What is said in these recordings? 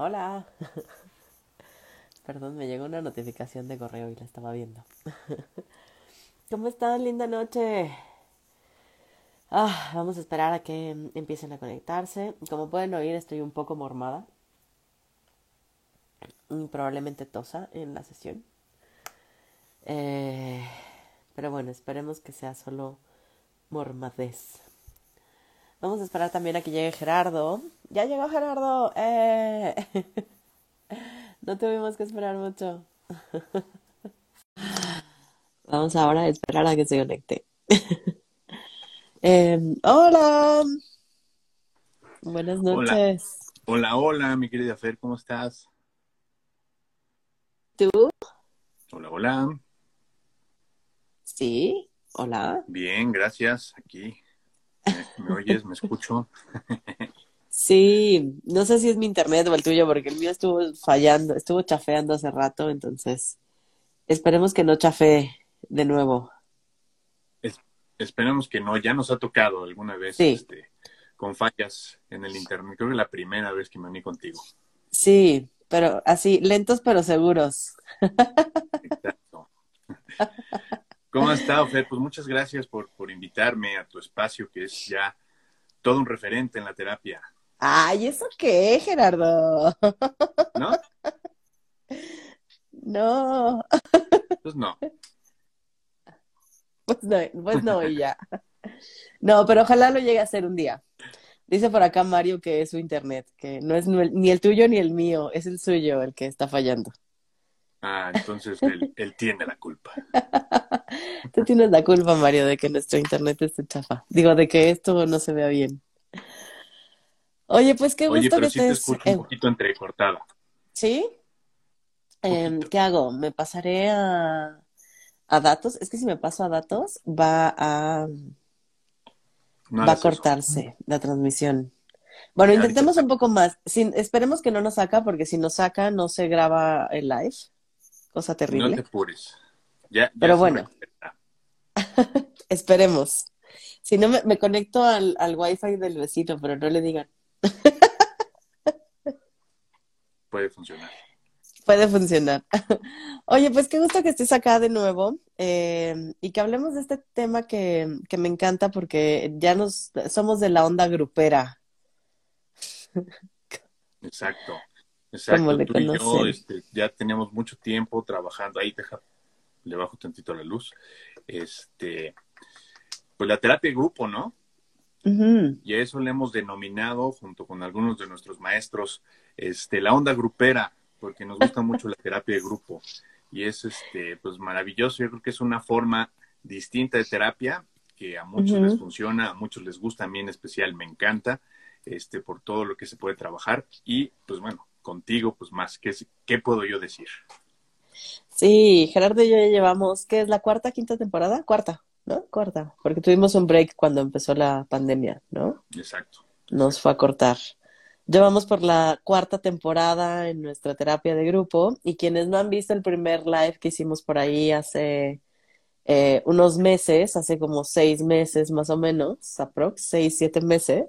Hola. Perdón, me llegó una notificación de correo y la estaba viendo. ¿Cómo están? Linda noche. Ah, vamos a esperar a que empiecen a conectarse. Como pueden oír, estoy un poco mormada. Mm, Probablemente tosa en la sesión. Eh, pero bueno, esperemos que sea solo mormadez. Vamos a esperar también a que llegue Gerardo. Ya llegó Gerardo. ¡Eh! No tuvimos que esperar mucho. Vamos ahora a esperar a que se conecte. Em, hola. Buenas Hola, noches. hola, hola, mi querida Fer, ¿cómo estás? ¿Tú? Hola, hola. Sí. Hola. Bien, gracias. Aquí. ¿Me, oyes? ¿Me escucho? Sí. No sé si es mi internet o el tuyo, porque el mío estuvo fallando, estuvo chafeando hace rato, entonces esperemos que no chafee de nuevo. Es- esperemos que no. Ya nos ha tocado alguna vez Sí. este, con fallas en el internet. Creo que la primera vez que me uní contigo. Sí, pero así, lentos pero seguros. Exacto. ¿Cómo has estado, Fer? Pues muchas gracias por, por invitarme a tu espacio, que es ya todo un referente en la terapia, Ay, ¿eso qué, Gerardo? ¿no? No, Pues no. pues no, pues no, y ya. No, pero ojalá lo llegue a hacer un día. Dice por acá Mario que es su internet, que no es ni el tuyo ni el mío, es el suyo el que está fallando. Ah, entonces él, él tiene la culpa. Tú tienes la culpa, Mario, de que nuestro internet esté chafa. Digo, de que esto no se vea bien. Oye, pues qué Oye, gusto que pero sí te escucho un poquito entrecortada. ¿sí? Em. ¿qué hago? ¿Me pasaré a, a datos? Es que si me paso a datos, va a, No va a eso. cortarse la transmisión. Bueno, intentemos un poco más. Sin, esperemos que no nos saca, porque si nos saca, no se graba el live. Cosa No te terrible. apures. Ya, ya Pero bueno, esperemos. Si no, me, me conecto al, al wifi del vecino, pero no le digan. Puede funcionar. Puede funcionar. Oye, pues qué gusto que estés acá de nuevo eh, y que hablemos de este tema que, que me encanta porque ya nos somos de la onda grupera, Exacto. Como Exacto. Tú y yo este, ya tenemos mucho tiempo trabajando. Ahí deja, le bajo tantito la luz. Este, pues la terapia de grupo, ¿no? Y a eso le hemos denominado, junto con algunos de nuestros maestros, este, la onda grupera, porque nos gusta mucho la terapia de grupo. Y es este, pues maravilloso. Yo creo que es una forma distinta de terapia que a muchos les funciona, a muchos les gusta, a mí en especial me encanta, este, por todo lo que se puede trabajar. Y pues bueno, contigo, pues más, ¿qué, qué puedo yo decir? Sí, Gerardo y yo ya llevamos, ¿qué es la cuarta, quinta temporada? Cuarta, ¿no? Cuarta, porque tuvimos un break cuando empezó la pandemia, ¿no? Exacto. Nos fue a cortar. Llevamos por la cuarta temporada en nuestra terapia de grupo y quienes no han visto el primer live que hicimos por ahí hace eh, unos meses, hace como seis meses más o menos, aprox, seis, siete meses,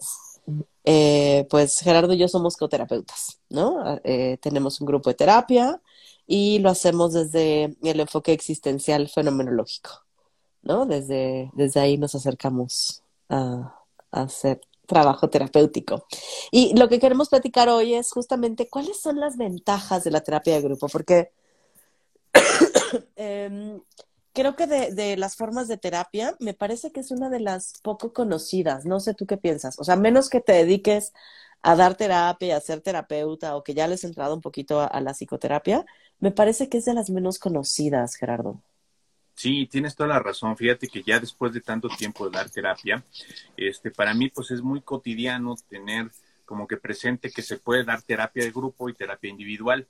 eh, pues Gerardo y yo somos coterapeutas, ¿no? Eh, tenemos un grupo de terapia y lo hacemos desde el enfoque existencial fenomenológico, ¿no? Desde, desde ahí nos acercamos a, a hacer trabajo terapéutico. Y lo que queremos platicar hoy es justamente cuáles son las ventajas de la terapia de grupo, porque em, creo que de, de las formas de terapia me parece que es una de las poco conocidas. No sé tú qué piensas. O sea, menos que te dediques a dar terapia, a ser terapeuta o que ya les has entrado un poquito a, a la psicoterapia, me parece que es de las menos conocidas, Gerardo. Sí, tienes toda la razón. Fíjate que ya después de tanto tiempo de dar terapia, este, para mí pues es muy cotidiano tener como que presente que se puede dar terapia de grupo y terapia individual.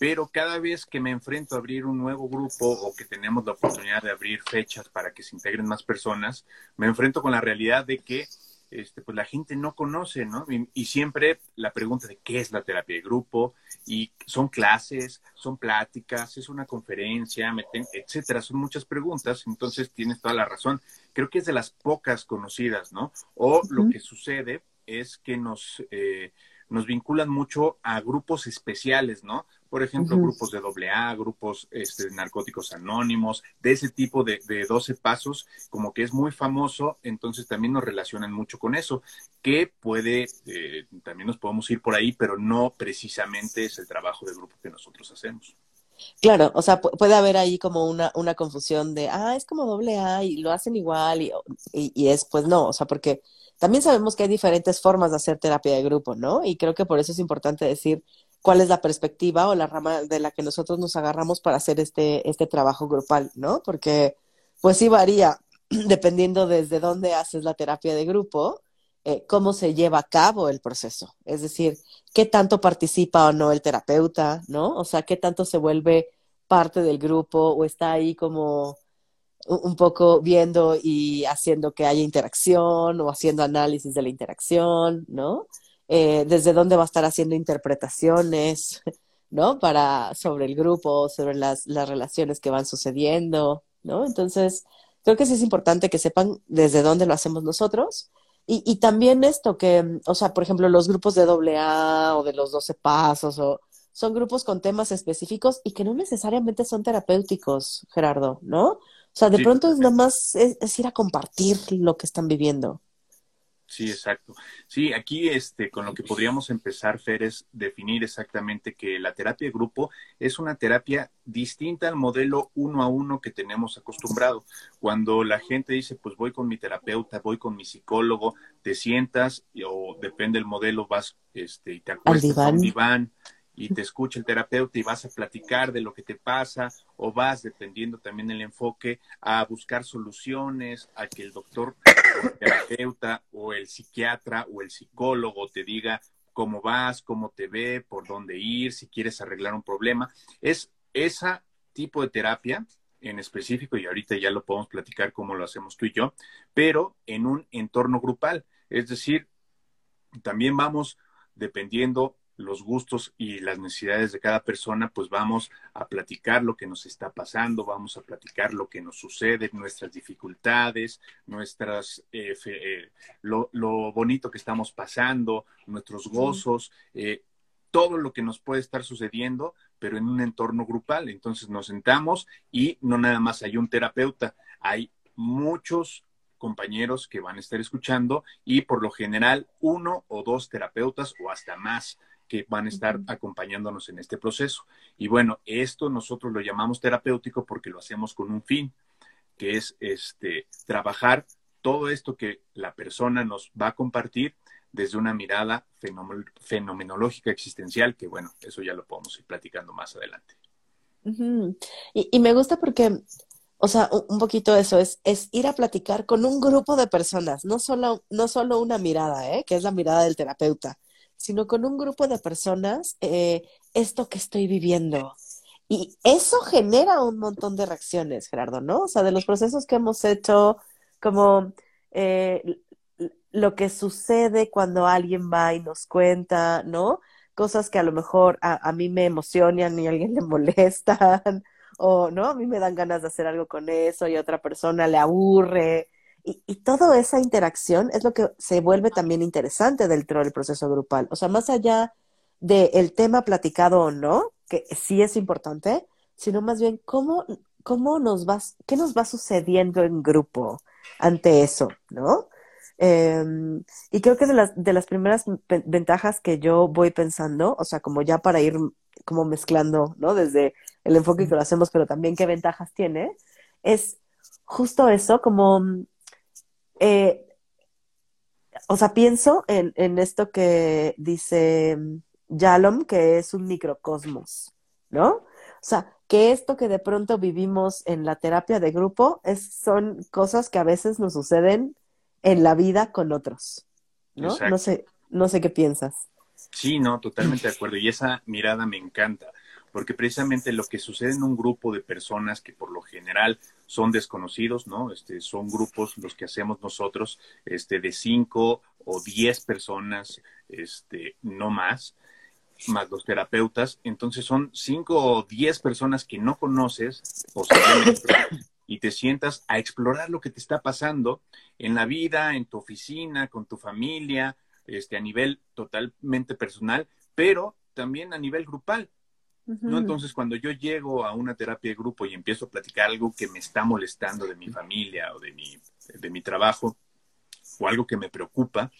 Pero cada vez que me enfrento a abrir un nuevo grupo o que tenemos la oportunidad de abrir fechas para que se integren más personas, me enfrento con la realidad de que este, pues la gente no conoce, ¿no? Y, y siempre la pregunta de qué es la terapia de grupo y son clases, son pláticas, es una conferencia, meten- etcétera, son muchas preguntas, entonces tienes toda la razón. Creo que es de las pocas conocidas, ¿no? O lo que sucede es que nos, eh, nos vinculan mucho a grupos especiales, ¿no? Por ejemplo, grupos de AA, grupos este, de narcóticos anónimos, de ese tipo de, de 12 pasos, como que es muy famoso, entonces también nos relacionan mucho con eso, que puede, eh, también nos podemos ir por ahí, pero no precisamente es el trabajo de grupo que nosotros hacemos. Claro, o sea, puede haber ahí como una, una confusión de, ah, es como doble A y lo hacen igual y, y, es, pues no, o sea, porque también sabemos que hay diferentes formas de hacer terapia de grupo, ¿no? Y creo que por eso es importante decir cuál es la perspectiva o la rama de la que nosotros nos agarramos para hacer este, este trabajo grupal, ¿no? Porque pues sí varía dependiendo desde dónde haces la terapia de grupo, eh, cómo se lleva a cabo el proceso. Es decir, qué tanto participa o no el terapeuta, ¿no? O sea, qué tanto se vuelve parte del grupo o está ahí como un poco viendo y haciendo que haya interacción o haciendo análisis de la interacción, ¿no? Eh, desde dónde va a estar haciendo interpretaciones, ¿no? Para, sobre el grupo, sobre las, las relaciones que van sucediendo, ¿no? Entonces, creo que sí es importante que sepan desde dónde lo hacemos nosotros y, y también esto que, o sea, por ejemplo, los grupos de doble A o de los 12 pasos o son grupos con temas específicos y que no necesariamente son terapéuticos, Gerardo, ¿no? O sea, de pronto es nada más es, ir a compartir lo que están viviendo. Sí, exacto. Sí, aquí este, con lo que podríamos empezar, Fer, es definir exactamente que la terapia de grupo es una terapia distinta al modelo uno a uno que tenemos acostumbrado. Cuando la gente dice, pues voy con mi terapeuta, voy con mi psicólogo, te sientas o depende del modelo, vas este, y te acuestas en un diván y te escucha el terapeuta y vas a platicar de lo que te pasa o vas, dependiendo también del enfoque, a buscar soluciones, a que el doctor el terapeuta o el psiquiatra o el psicólogo te diga cómo vas, cómo te ve, por dónde ir, si quieres arreglar un problema. Es ese tipo de terapia en específico, y ahorita ya lo podemos platicar cómo lo hacemos tú y yo, pero en un entorno grupal. Es decir, también vamos dependiendo los gustos y las necesidades de cada persona, pues vamos a platicar lo que nos está pasando, vamos a platicar lo que nos sucede, nuestras dificultades, nuestras, eh, eh, lo, bonito que estamos pasando, nuestros gozos, eh, todo lo que nos puede estar sucediendo, pero en un entorno grupal. Entonces nos sentamos y no nada más hay un terapeuta, hay muchos compañeros que van a estar escuchando y por lo general uno o dos terapeutas o hasta más que van a estar acompañándonos en este proceso. Y bueno, esto nosotros lo llamamos terapéutico porque lo hacemos con un fin, que es este trabajar todo esto que la persona nos va a compartir desde una mirada fenomenológica existencial, que bueno, eso ya lo podemos ir platicando más adelante. y, y, me gusta porque, o sea, un poquito eso es, es ir a platicar con un grupo de personas, no solo, no solo una mirada, ¿eh? que es la mirada del terapeuta, sino con un grupo de personas eh, esto que estoy viviendo. Y eso genera un montón de reacciones, Gerardo, ¿no? O sea, de los procesos que hemos hecho, como eh, lo que sucede cuando alguien va y nos cuenta, ¿no? Cosas que a lo mejor a, a mí me emocionan y a alguien le molestan, o, ¿no? A mí me dan ganas de hacer algo con eso y a otra persona le aburre. Y, y, toda esa interacción es lo que se vuelve también interesante dentro del proceso grupal. O sea, más allá del tema platicado o no, que sí es importante, sino más bien cómo, cómo nos va, qué nos va sucediendo en grupo ante eso, ¿no? Em, y creo que de las, de las primeras ventajas que yo voy pensando, o sea, como ya para ir como mezclando, ¿no? Desde el enfoque que lo hacemos, pero también qué ventajas tiene, es justo eso, como eh, o sea, pienso en, en, esto que dice Yalom, que es un microcosmos, ¿no? O sea, que esto que de pronto vivimos en la terapia de grupo es, son cosas que a veces nos suceden en la vida con otros, ¿no? No sé, no sé qué piensas. Sí, no, totalmente de acuerdo. Y esa mirada me encanta porque precisamente lo que sucede en un grupo de personas que por lo general son desconocidos, ¿no? Este, son grupos los que hacemos nosotros, este, de cinco o diez personas, este, no más, más los terapeutas. Entonces son cinco o diez personas que no conoces, y te sientas a explorar lo que te está pasando en la vida, en tu oficina, con tu familia, este, a nivel totalmente personal, pero también a nivel grupal. ¿No? Entonces, cuando yo llego a una terapia de grupo y empiezo a platicar algo que me está molestando de mi familia o de mi, de mi trabajo o algo que me preocupa,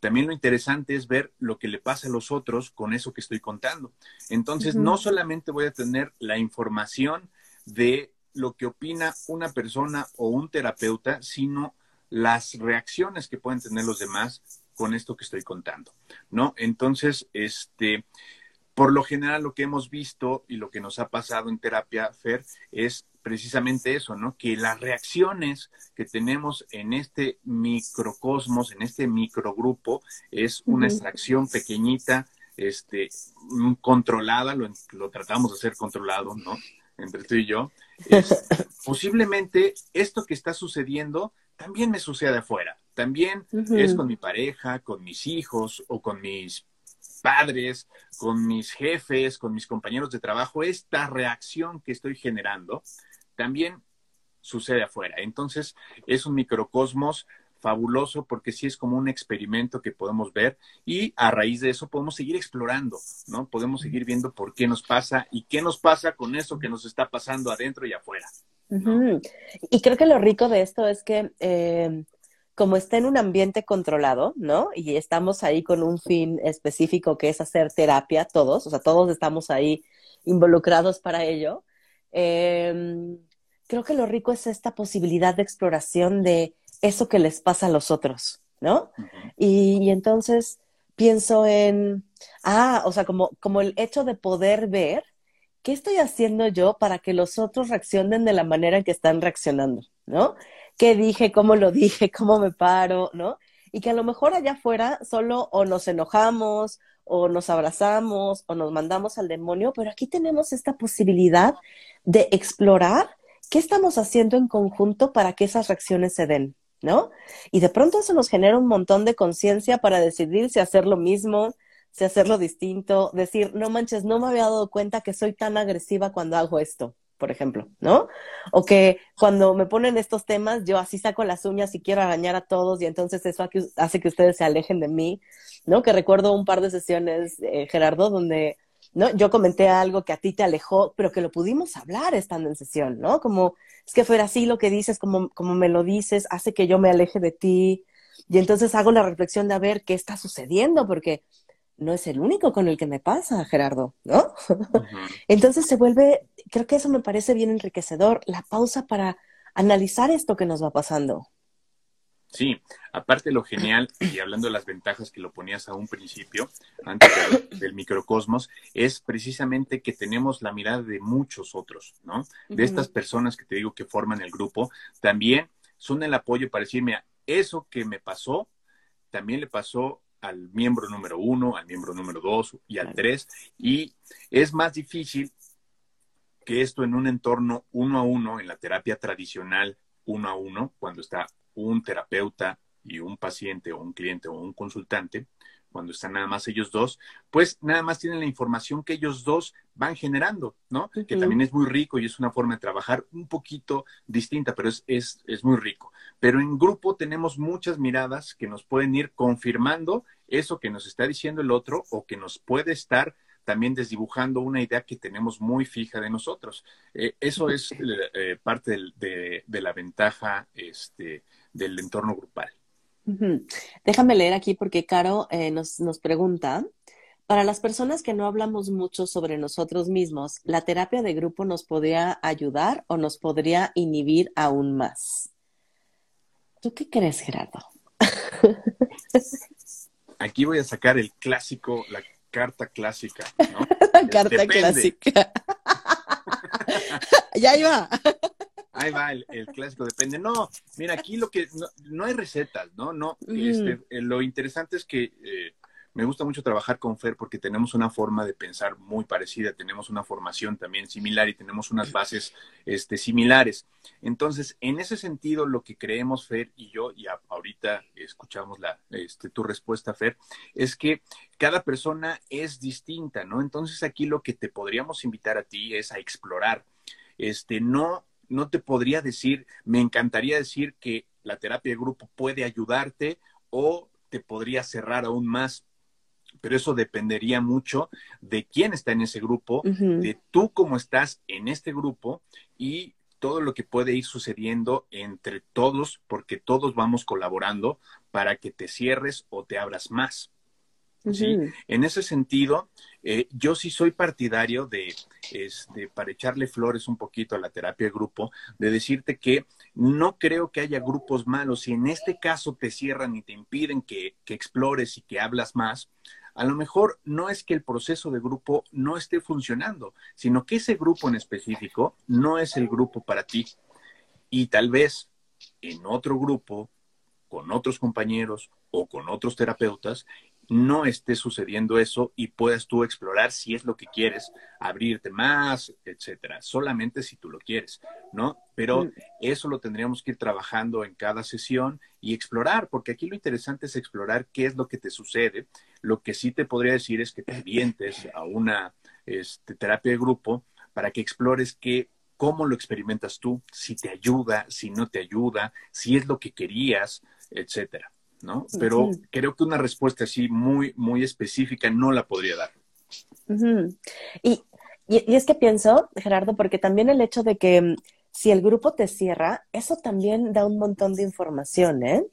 también lo interesante es ver lo que le pasa a los otros con eso que estoy contando. Entonces, no solamente voy a tener la información de lo que opina una persona o un terapeuta, sino las reacciones que pueden tener los demás con esto que estoy contando, ¿no? Entonces, este, por lo general lo que hemos visto y lo que nos ha pasado en terapia, Fer, es precisamente eso, ¿no? Que las reacciones que tenemos en este microcosmos, en este microgrupo, es una extracción pequeñita, este, controlada, lo, lo tratamos de hacer controlado, ¿no? Entre tú y yo. posiblemente esto que está sucediendo también me sucede afuera. También es con mi pareja, con mis hijos o con mis padres, con mis jefes, con mis compañeros de trabajo. Esta reacción que estoy generando también sucede afuera. Entonces, es un microcosmos fabuloso porque sí es como un experimento que podemos ver y a raíz de eso podemos seguir explorando, ¿no? Podemos seguir viendo por qué nos pasa y qué nos pasa con eso que nos está pasando adentro y afuera. Y creo que lo rico de esto es que eh, como está en un ambiente controlado, ¿no? Y estamos ahí con un fin específico que es hacer terapia, todos, o sea, todos estamos ahí involucrados para ello. Em, creo que lo rico es esta posibilidad de exploración de eso que les pasa a los otros, ¿no? y, entonces pienso en, ah, o sea, como, como el hecho de poder ver ¿qué estoy haciendo yo para que los otros reaccionen de la manera en que están reaccionando? ¿No? ¿Qué dije? ¿Cómo lo dije? ¿Cómo me paro? ¿No? Y que a lo mejor allá afuera solo o nos enojamos o nos abrazamos o nos mandamos al demonio, pero aquí tenemos esta posibilidad de explorar qué estamos haciendo en conjunto para que esas reacciones se den, ¿no? Y de pronto eso nos genera un montón de conciencia para decidir si hacer lo mismo, si hacerlo distinto, decir, no manches, no me había dado cuenta que soy tan agresiva cuando hago esto, por ejemplo, ¿no? O que cuando me ponen estos temas, yo así saco las uñas y quiero arañar a todos y entonces eso hace que ustedes se alejen de mí, ¿no? Que recuerdo un par de sesiones, eh, Gerardo, donde ¿no? Yo comenté algo que a ti te alejó, pero que lo pudimos hablar estando en sesión, ¿no? Como es que fuera así lo que dices, como, como me lo dices, hace que yo me aleje de ti. Y entonces hago la reflexión de a ver qué está sucediendo, porque no es el único con el que me pasa, Gerardo, ¿no? Entonces se vuelve, creo que eso me parece bien enriquecedor, la pausa para analizar esto que nos va pasando. Sí, aparte lo genial, y hablando de las ventajas que lo ponías a un principio, antes del, microcosmos, es precisamente que tenemos la mirada de muchos otros, ¿no? De estas personas que te digo que forman el grupo, también son el apoyo para decirme, eso que me pasó, también le pasó al miembro número uno, al miembro número dos y al tres. Y es más difícil que esto en un entorno uno a uno, en la terapia tradicional uno a uno, cuando está un terapeuta y un paciente o un cliente o un consultante, cuando están nada más ellos dos, pues nada más tienen la información que ellos dos van generando, ¿no? Que también es muy rico y es una forma de trabajar un poquito distinta, pero es, es, es muy rico. Pero en grupo tenemos muchas miradas que nos pueden ir confirmando eso que nos está diciendo el otro o que nos puede estar también desdibujando una idea que tenemos muy fija de nosotros. Eh, eso es eh, parte de, de, la ventaja este, del entorno grupal. Déjame leer aquí porque Caro eh, nos, nos pregunta, para las personas que no hablamos mucho sobre nosotros mismos, ¿la terapia de grupo nos podría ayudar o nos podría inhibir aún más? ¿Tú qué crees, Gerardo? Aquí voy a sacar el clásico, la carta clásica, ¿no? la carta clásica. ya iba. Ahí va el, clásico, depende. No, mira, aquí lo que no, hay recetas, ¿no? No, este, eh, lo interesante es que eh, me gusta mucho trabajar con Fer porque tenemos una forma de pensar muy parecida, tenemos una formación también similar y tenemos unas bases este, similares. Entonces, en ese sentido, lo que creemos Fer y yo, y ahorita escuchamos la, este, tu respuesta, Fer, es que cada persona es distinta, ¿no? Entonces, aquí lo que te podríamos invitar a ti es a explorar. Este, no no te podría decir, me encantaría decir que la terapia de grupo puede ayudarte o te podría cerrar aún más. Pero eso dependería mucho de quién está en ese grupo, de tú cómo estás en este grupo y todo lo que puede ir sucediendo entre todos, porque todos vamos colaborando para que te cierres o te abras más. ¿Sí? En ese sentido, eh, yo sí soy partidario de, este, para echarle flores un poquito a la terapia de grupo, de decirte que no creo que haya grupos malos. Si en este caso te cierran y te impiden que, que explores y que hablas más, a lo mejor no es que el proceso de grupo no esté funcionando, sino que ese grupo en específico no es el grupo para ti. Y tal vez en otro grupo, con otros compañeros o con otros terapeutas, no esté sucediendo eso y puedas tú explorar si es lo que quieres, abrirte más, etcétera, solamente si tú lo quieres, ¿no? Pero mm. eso lo tendríamos que ir trabajando en cada sesión y explorar, porque aquí lo interesante es explorar qué es lo que te sucede. Lo que sí te podría decir es que te vientes a una este, terapia de grupo para que explores qué cómo lo experimentas tú, si te ayuda, si no te ayuda, si es lo que querías, etcétera. ¿No? Pero creo que una respuesta así muy, muy específica no la podría dar. y, y, es que pienso, Gerardo, porque también el hecho de que mm, si el grupo te cierra, eso también da un montón de información, ¿eh?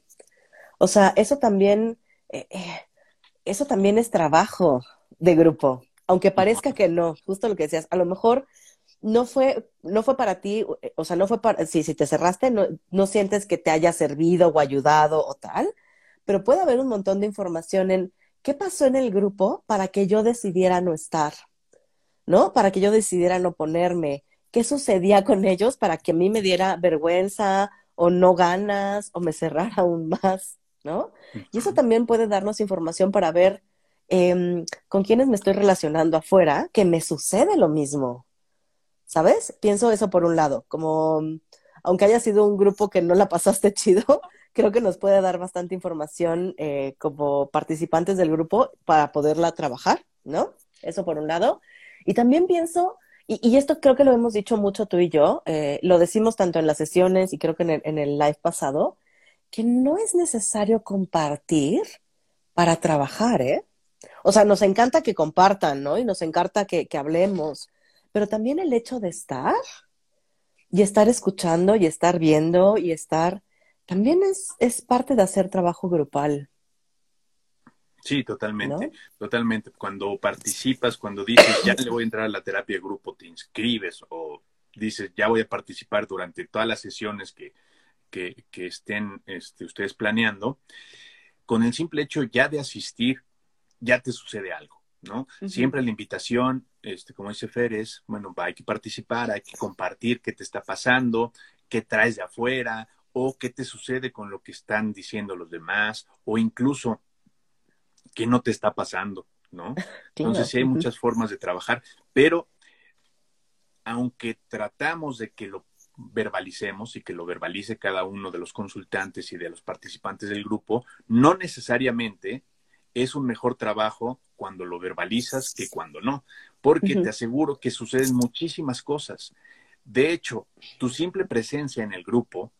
O sea, eso también, eh, eh, eso también es trabajo de grupo, aunque parezca que no, justo lo que decías, a lo mejor no fue, no fue para ti, o sea, no fue para, si, si te cerraste, no, no sientes que te haya servido o ayudado o tal, pero puede haber un montón de información en qué pasó en el grupo para que yo decidiera no estar, ¿no? Para que yo decidiera no ponerme, qué sucedía con ellos para que a mí me diera vergüenza o no ganas o me cerrara aún más, ¿no? Y eso también puede darnos información para ver em, con quiénes me estoy relacionando afuera, que me sucede lo mismo, ¿sabes? Pienso eso por un lado, como aunque haya sido un grupo que no la pasaste chido, creo que nos puede dar bastante información eh, como participantes del grupo para poderla trabajar, ¿no? Eso por un lado. Y también pienso, y, esto creo que lo hemos dicho mucho tú y yo, eh, lo decimos tanto en las sesiones y creo que en el, live pasado, que no es necesario compartir para trabajar, ¿eh? O sea, nos encanta que compartan, ¿no? Y nos encanta que hablemos, pero también el hecho de estar y estar escuchando y estar viendo y estar también es, es parte de hacer trabajo grupal. Sí, totalmente, totalmente. Cuando participas, cuando dices, ya le voy a entrar a la terapia de grupo, te inscribes o dices, ya voy a participar durante todas las sesiones que, que, que estén este, ustedes planeando, con el simple hecho ya de asistir, ya te sucede algo, ¿no? Siempre la invitación, este, como dice Fer, es, bueno, hay que participar, hay que compartir qué te está pasando, qué traes de afuera, o qué te sucede con lo que están diciendo los demás, o incluso qué no te está pasando, ¿no? Entonces sí hay muchas formas de trabajar, pero aunque tratamos de que lo verbalicemos y que lo verbalice cada uno de los consultantes y de los participantes del grupo, no necesariamente es un mejor trabajo cuando lo verbalizas que cuando no, porque te aseguro que suceden muchísimas cosas. De hecho, tu simple presencia en el grupo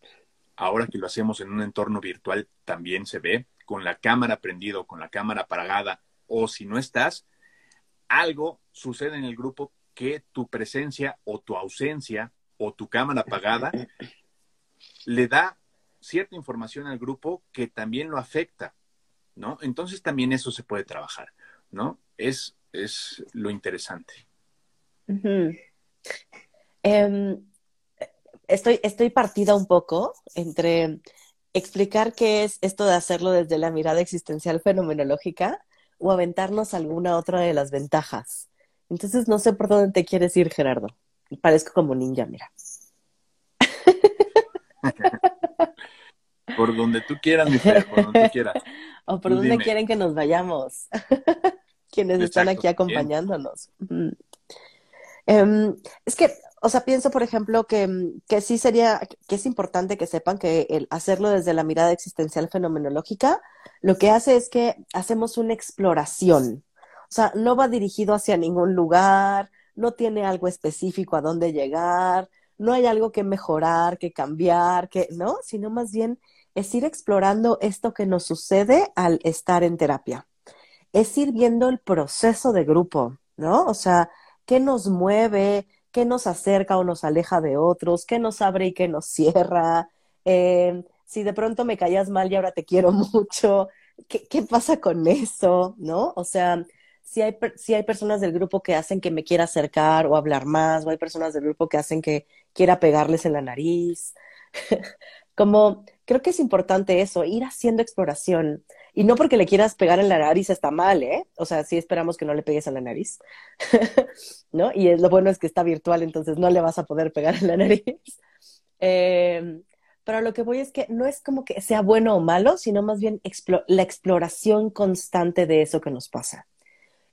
ahora que lo hacemos en un entorno virtual, también se ve con la cámara prendida o con la cámara apagada, o si no estás, algo sucede en el grupo que tu presencia o tu ausencia o tu cámara apagada le da cierta información al grupo que también lo afecta, ¿no? Entonces también eso se puede trabajar, ¿no? Es, es lo interesante estoy, estoy partida un poco entre explicar qué es esto de hacerlo desde la mirada existencial fenomenológica o aventarnos alguna otra de las ventajas. Entonces no sé por dónde te quieres ir, Gerardo. Parezco como ninja, mira. por donde tú quieras, mi Fer, por donde tú quieras. O por donde quieren que nos vayamos. Quienes están aquí acompañándonos. Em, es que o sea, pienso, por ejemplo, que, mm, que, sí sería, que es importante que sepan que el hacerlo desde la mirada existencial fenomenológica, lo que hace es que hacemos una exploración. O sea, no va dirigido hacia ningún lugar, no tiene algo específico a dónde llegar, no hay algo que mejorar, que cambiar, que, ¿no? Sino más bien es ir explorando esto que nos sucede al estar en terapia. Es ir viendo el proceso de grupo, ¿no? O sea, qué nos mueve, qué nos acerca o nos aleja de otros, qué nos abre y qué nos cierra. Eh, si de pronto me callas mal y ahora te quiero mucho, ¿qué, qué pasa con eso? ¿No? O sea, si hay, si hay personas del grupo que hacen que me quiera acercar o hablar más, o hay personas del grupo que hacen que quiera pegarles en la nariz. Como creo que es importante eso, ir haciendo exploración. Y no porque le quieras pegar en la nariz está mal, ¿eh? O sea, sí esperamos que no le pegues en la nariz, ¿no? Y lo bueno es que está virtual, entonces no le vas a poder pegar en la nariz. Eh, pero lo que voy es que no es como que sea bueno o malo, sino más bien la exploración constante de eso que nos pasa.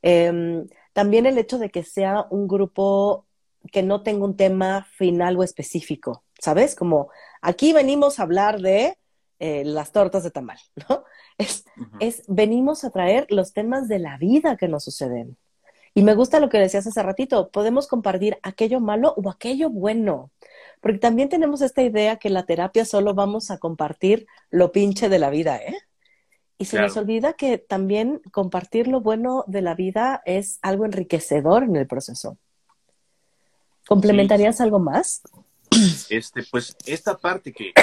Eh, también el hecho de que sea un grupo que no tenga un tema final o específico, ¿sabes? Como aquí venimos a hablar de eh, las tortas de tamal, ¿no? Es, es, venimos a traer los temas de la vida que nos suceden. Y me gusta lo que decías hace ratito, podemos compartir aquello malo o aquello bueno, porque también tenemos esta idea que la terapia solo vamos a compartir lo pinche de la vida, ¿eh? Y se nos olvida que también compartir lo bueno de la vida es algo enriquecedor en el proceso. ¿Complementarías algo más? Este, pues esta parte que,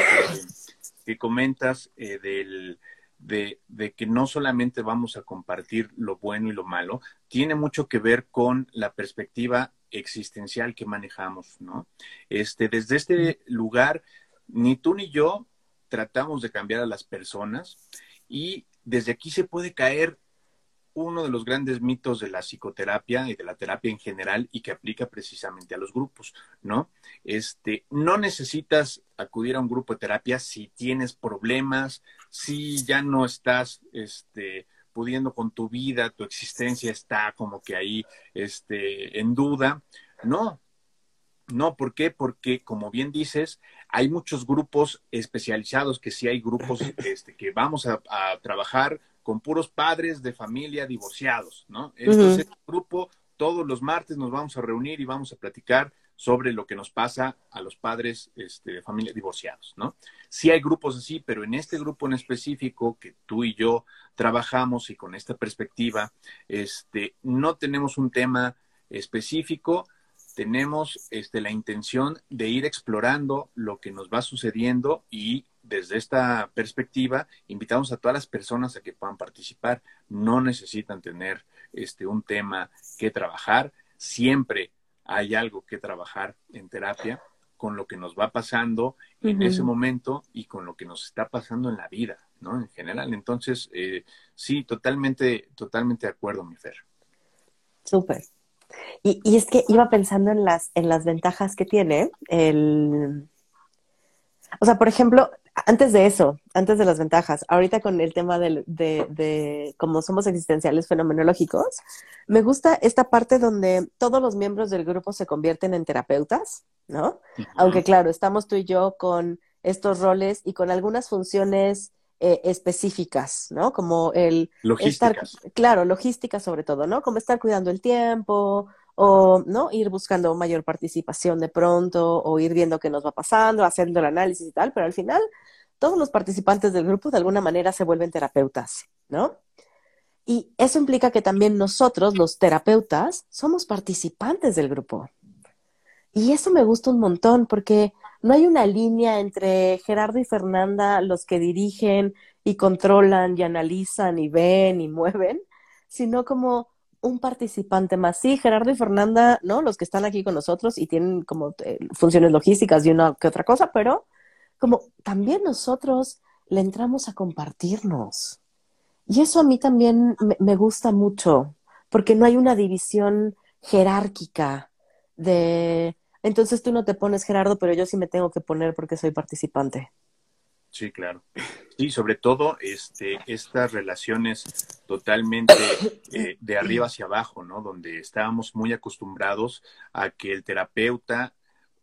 que, comentas eh, del, de, de, que no solamente vamos a compartir lo bueno y lo malo, tiene mucho que ver con la perspectiva existencial que manejamos, ¿no? Este, desde este lugar, ni tú ni yo tratamos de cambiar a las personas y desde aquí se puede caer uno de los grandes mitos de la psicoterapia y de la terapia en general y que aplica precisamente a los grupos, ¿no? Este, no necesitas acudir a un grupo de terapia si tienes problemas, si ya no estás, este, pudiendo con tu vida, tu existencia está como que ahí, este, en duda. No, no, ¿por qué? Porque, como bien dices, hay muchos grupos especializados, que sí hay grupos este, que vamos a, trabajar con puros padres de familia divorciados, ¿no? Entonces, uh grupo, todos los martes nos vamos a reunir y vamos a platicar sobre lo que nos pasa a los padres este, de familia divorciados, ¿no? Sí hay grupos así, pero en este grupo en específico que tú y yo trabajamos y con esta perspectiva, este, no tenemos un tema específico, tenemos este, la intención de ir explorando lo que nos va sucediendo y desde esta perspectiva invitamos a todas las personas a que puedan participar. No necesitan tener este, un tema que trabajar. Siempre hay algo que trabajar en terapia con lo que nos va pasando en ese momento y con lo que nos está pasando en la vida, ¿no? En general. Entonces, eh, sí, totalmente, totalmente de acuerdo, mi Fer. Súper. Y, y, es que iba pensando en las, en las ventajas que tiene el... O sea, por ejemplo, antes de eso, antes de las ventajas, ahorita con el tema de, de, de cómo somos existenciales fenomenológicos, me gusta esta parte donde todos los miembros del grupo se convierten en terapeutas, ¿no? Aunque claro, estamos tú y yo con estos roles y con algunas funciones eh, específicas, ¿no? Como el estar, claro, logística sobre todo, ¿no? Como estar cuidando el tiempo o, ¿no? Ir buscando mayor participación de pronto o ir viendo qué nos va pasando, haciendo el análisis y tal, pero al final todos los participantes del grupo de alguna manera se vuelven terapeutas, ¿no? Y eso implica que también nosotros, los terapeutas, somos participantes del grupo. Y eso me gusta un montón porque no hay una línea entre Gerardo y Fernanda, los que dirigen y controlan y analizan y ven y mueven, sino como un participante más. Sí, Gerardo y Fernanda, ¿no? Los que están aquí con nosotros y tienen como eh, funciones logísticas y una que otra cosa, pero como también nosotros le entramos a compartirnos. Y eso a mí también me, gusta mucho, porque no hay una división jerárquica de entonces tú no te pones, Gerardo, pero yo sí me tengo que poner porque soy participante. Sí, claro. Y sobre todo este, estas relaciones totalmente eh, de arriba hacia abajo, ¿no? Donde estábamos muy acostumbrados a que el terapeuta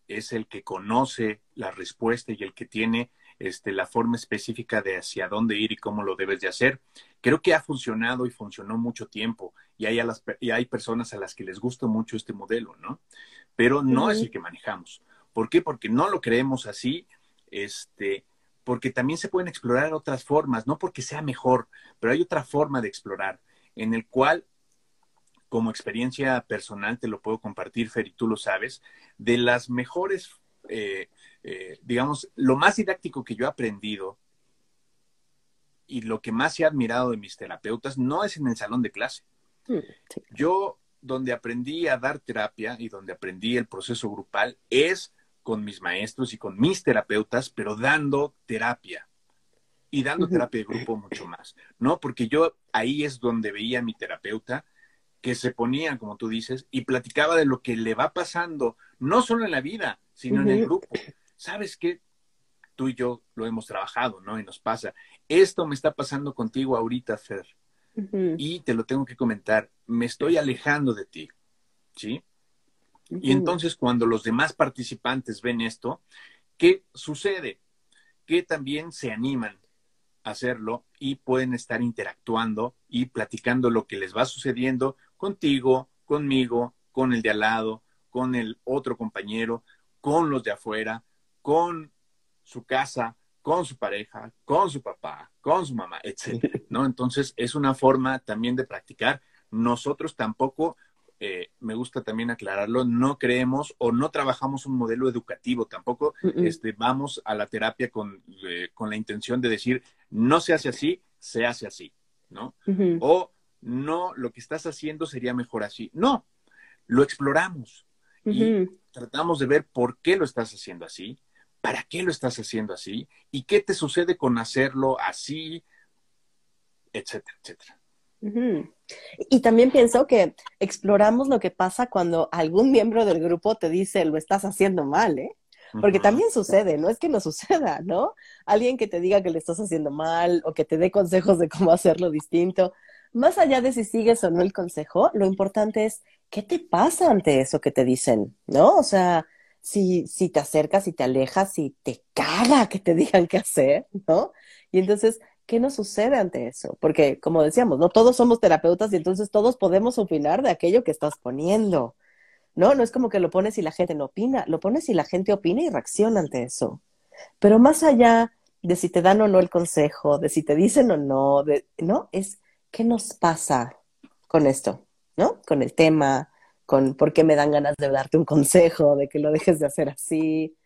es el que conoce la respuesta y el que tiene este, la forma específica de hacia dónde ir y cómo lo debes de hacer. Creo que ha funcionado y funcionó mucho tiempo y hay, a las, y hay personas a las que les gusta mucho este modelo, ¿no? pero no es el que manejamos. ¿Por qué? Porque no lo creemos así, este, porque también se pueden explorar otras formas, no porque sea mejor, pero hay otra forma de explorar, en el cual, como experiencia personal, te lo puedo compartir, Fer, y tú lo sabes, de las mejores, eh, eh, digamos, lo más didáctico que yo he aprendido y lo que más he admirado de mis terapeutas no es en el salón de clase. Mm, yo, donde aprendí a dar terapia y donde aprendí el proceso grupal, es con mis maestros y con mis terapeutas, pero dando terapia. Y dando terapia de grupo mucho más, ¿no? Porque yo ahí es donde veía a mi terapeuta que se ponía, como tú dices, y platicaba de lo que le va pasando, no solo en la vida, sino en el grupo. ¿Sabes qué? Tú y yo lo hemos trabajado, ¿no? Y nos pasa. Esto me está pasando contigo ahorita, Fer. Y te lo tengo que comentar. Me estoy alejando de ti, ¿sí? Y entonces cuando los demás participantes ven esto, ¿qué sucede? Que también se animan a hacerlo y pueden estar interactuando y platicando lo que les va sucediendo contigo, conmigo, con el de al lado, con el otro compañero, con los de afuera, con su casa, con su pareja, con su papá, con su mamá, etc. ¿no? Entonces es una forma también de practicar. Nosotros tampoco eh, me gusta también aclararlo, no creemos o no trabajamos un modelo educativo, tampoco este, vamos a la terapia con, eh, con, la intención de decir, no se hace así, se hace así, ¿no? O no, lo que estás haciendo sería mejor así. No, lo exploramos y tratamos de ver por qué lo estás haciendo así, para qué lo estás haciendo así y qué te sucede con hacerlo así, etcétera, etcétera. Y también pienso que exploramos lo que pasa cuando algún miembro del grupo te dice lo estás haciendo mal, ¿eh? Porque también sucede, no es que no suceda, ¿no? Alguien que te diga que lo estás haciendo mal o que te dé consejos de cómo hacerlo distinto. Más allá de si sigues o no el consejo, lo importante es qué te pasa ante eso que te dicen, ¿no? O sea, si, si te acercas y te alejas, si te caga que te digan qué hacer, ¿no? Y entonces ¿qué nos sucede ante eso? Porque, como decíamos, no todos somos terapeutas y entonces todos podemos opinar de aquello que estás poniendo. No, no es como que lo pones y la gente no opina, lo pones y la gente opina y reacciona ante eso. Pero más allá de si te dan o no el consejo, de si te dicen o no, de, ¿no? Es qué nos pasa con esto, ¿no? Con el tema, con por qué me dan ganas de darte un consejo, de que lo dejes de hacer así.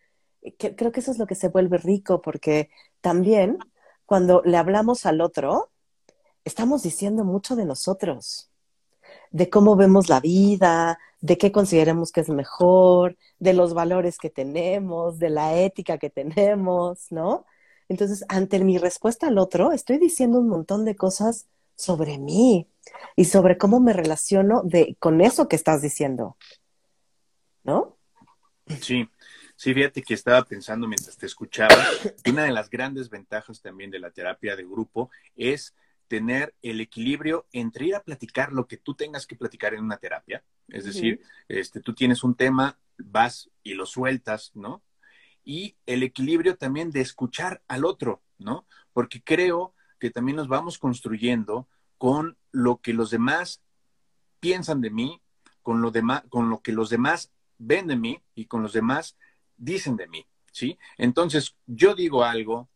creo que eso es lo que se vuelve rico, porque también cuando le hablamos al otro, estamos diciendo mucho de nosotros, de cómo vemos la vida, de qué consideramos que es mejor, de los valores que tenemos, de la ética que tenemos, ¿no? Entonces, ante mi respuesta al otro, estoy diciendo un montón de cosas sobre mí y sobre cómo me relaciono de, con eso que estás diciendo, ¿no? Sí, Sí, fíjate que estaba pensando mientras te escuchaba, una de las grandes ventajas también de la terapia de grupo es tener el equilibrio entre ir a platicar lo que tú tengas que platicar en una terapia, es decir, este, tú tienes un tema, vas y lo sueltas, ¿no? Y el equilibrio también de escuchar al otro, ¿no? Porque creo que también nos vamos construyendo con lo que los demás piensan de mí, con lo, demás, con lo que los demás ven de mí y con los demás dicen de mí, ¿sí? Entonces, yo digo algo,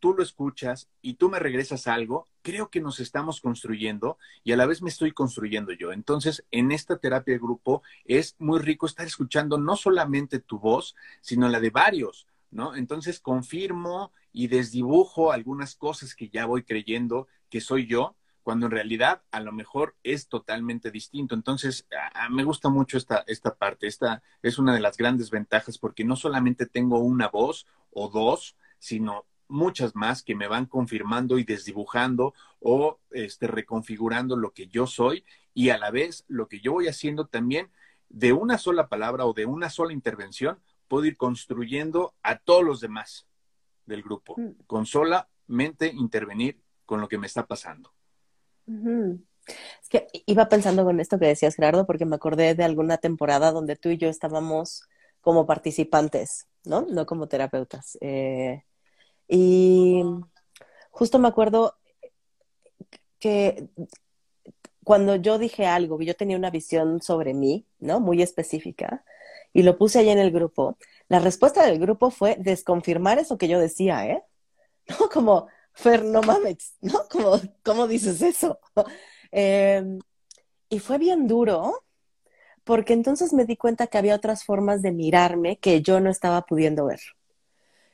tú lo escuchas y tú me regresas algo, creo que nos estamos construyendo y a la vez me estoy construyendo yo. Entonces, en esta terapia de grupo es muy rico estar escuchando no solamente tu voz, sino la de varios, ¿no? Entonces, confirmo y desdibujo algunas cosas que ya voy creyendo que soy yo cuando en realidad a lo mejor es totalmente distinto. Entonces, me gusta mucho esta, esta parte. Esta es una de las grandes ventajas porque no solamente tengo una voz o dos, sino muchas más que me van confirmando y desdibujando o este, reconfigurando lo que yo soy y a la vez lo que yo voy haciendo también de una sola palabra o de una sola intervención puedo ir construyendo a todos los demás del grupo, mm. con solamente intervenir con lo que me está pasando. Es que iba pensando con esto que decías, Gerardo, porque me acordé de alguna temporada donde tú y yo estábamos como participantes, ¿no? No como terapeutas. Eh, y justo me acuerdo que cuando yo dije algo, yo tenía una visión sobre mí, ¿no? Muy específica, y lo puse ahí en el grupo, la respuesta del grupo fue desconfirmar eso que yo decía, ¿eh? ¿no? Como, Fer, no mames, ¿no? Como, ¿cómo dices eso? Em, y fue bien duro, porque entonces me di cuenta que había otras formas de mirarme que yo no estaba pudiendo ver.